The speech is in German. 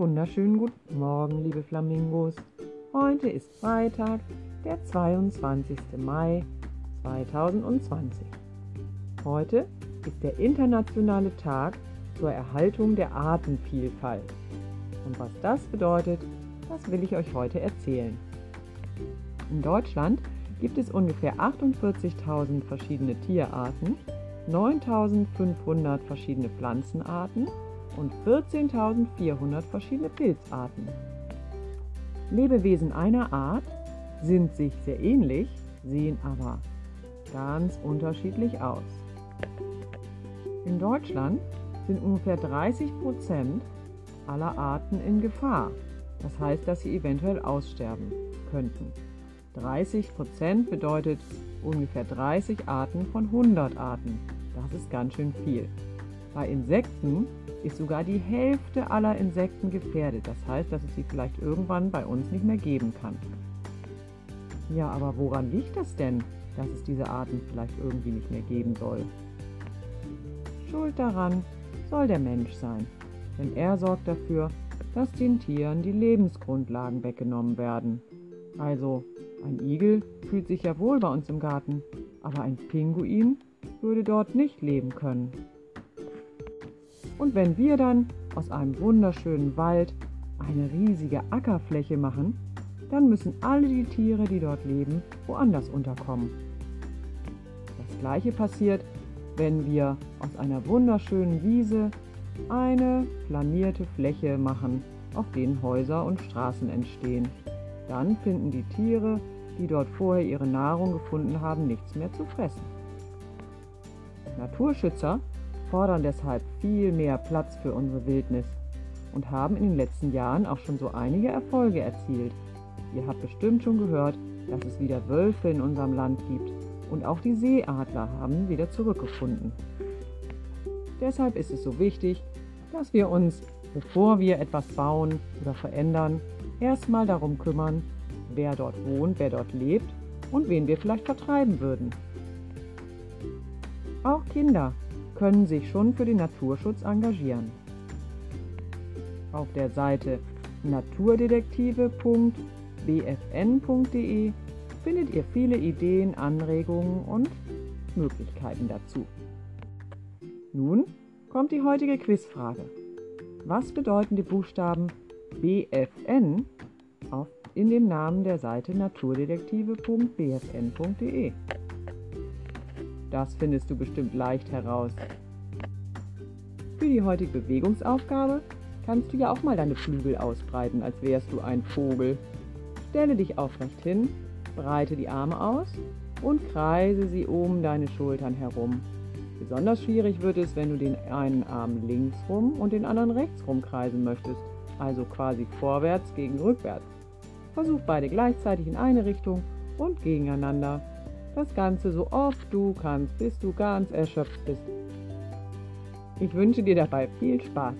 wunderschönen guten Morgen, liebe Flamingos. Heute ist Freitag, der 22. Mai 2020. Heute ist der internationale Tag zur Erhaltung der Artenvielfalt. Und was das bedeutet, das will ich euch heute erzählen. In Deutschland gibt es ungefähr 48.000 verschiedene Tierarten, 9.500 verschiedene Pflanzenarten und 14.400 verschiedene Pilzarten. Lebewesen einer Art sind sich sehr ähnlich, sehen aber ganz unterschiedlich aus. In Deutschland sind ungefähr 30 Prozent aller Arten in Gefahr. Das heißt, dass sie eventuell aussterben könnten. 30 Prozent bedeutet ungefähr 30 Arten von 100 Arten. Das ist ganz schön viel. Bei Insekten ist sogar die Hälfte aller Insekten gefährdet. Das heißt, dass es sie vielleicht irgendwann bei uns nicht mehr geben kann. Ja, aber woran liegt das denn, dass es diese Arten vielleicht irgendwie nicht mehr geben soll? Schuld daran soll der Mensch sein, denn er sorgt dafür, dass den Tieren die Lebensgrundlagen weggenommen werden. Also, ein Igel fühlt sich ja wohl bei uns im Garten, aber ein Pinguin würde dort nicht leben können. Und wenn wir dann aus einem wunderschönen Wald eine riesige Ackerfläche machen, dann müssen alle die Tiere, die dort leben, woanders unterkommen. Das gleiche passiert, wenn wir aus einer wunderschönen Wiese eine planierte Fläche machen, auf denen Häuser und Straßen entstehen. Dann finden die Tiere, die dort vorher ihre Nahrung gefunden haben, nichts mehr zu fressen. Naturschützer fordern deshalb viel mehr Platz für unsere Wildnis und haben in den letzten Jahren auch schon so einige Erfolge erzielt. Ihr habt bestimmt schon gehört, dass es wieder Wölfe in unserem Land gibt und auch die Seeadler haben wieder zurückgefunden. Deshalb ist es so wichtig, dass wir uns, bevor wir etwas bauen oder verändern, erstmal darum kümmern, wer dort wohnt, wer dort lebt und wen wir vielleicht vertreiben würden. Auch Kinder können sich schon für den Naturschutz engagieren. Auf der Seite naturdetektive.bfn.de findet ihr viele Ideen, Anregungen und Möglichkeiten dazu. Nun kommt die heutige Quizfrage. Was bedeuten die Buchstaben BFN in dem Namen der Seite naturdetektive.bfn.de? Das findest du bestimmt leicht heraus. Für die heutige Bewegungsaufgabe kannst du ja auch mal deine Flügel ausbreiten, als wärst du ein Vogel. Stelle dich aufrecht hin, breite die Arme aus und kreise sie um deine Schultern herum. Besonders schwierig wird es, wenn du den einen Arm links rum und den anderen rechts rum kreisen möchtest, also quasi vorwärts gegen rückwärts. Versuch beide gleichzeitig in eine Richtung und gegeneinander. Das Ganze so oft du kannst, bis du ganz erschöpft bist. Ich wünsche dir dabei viel Spaß.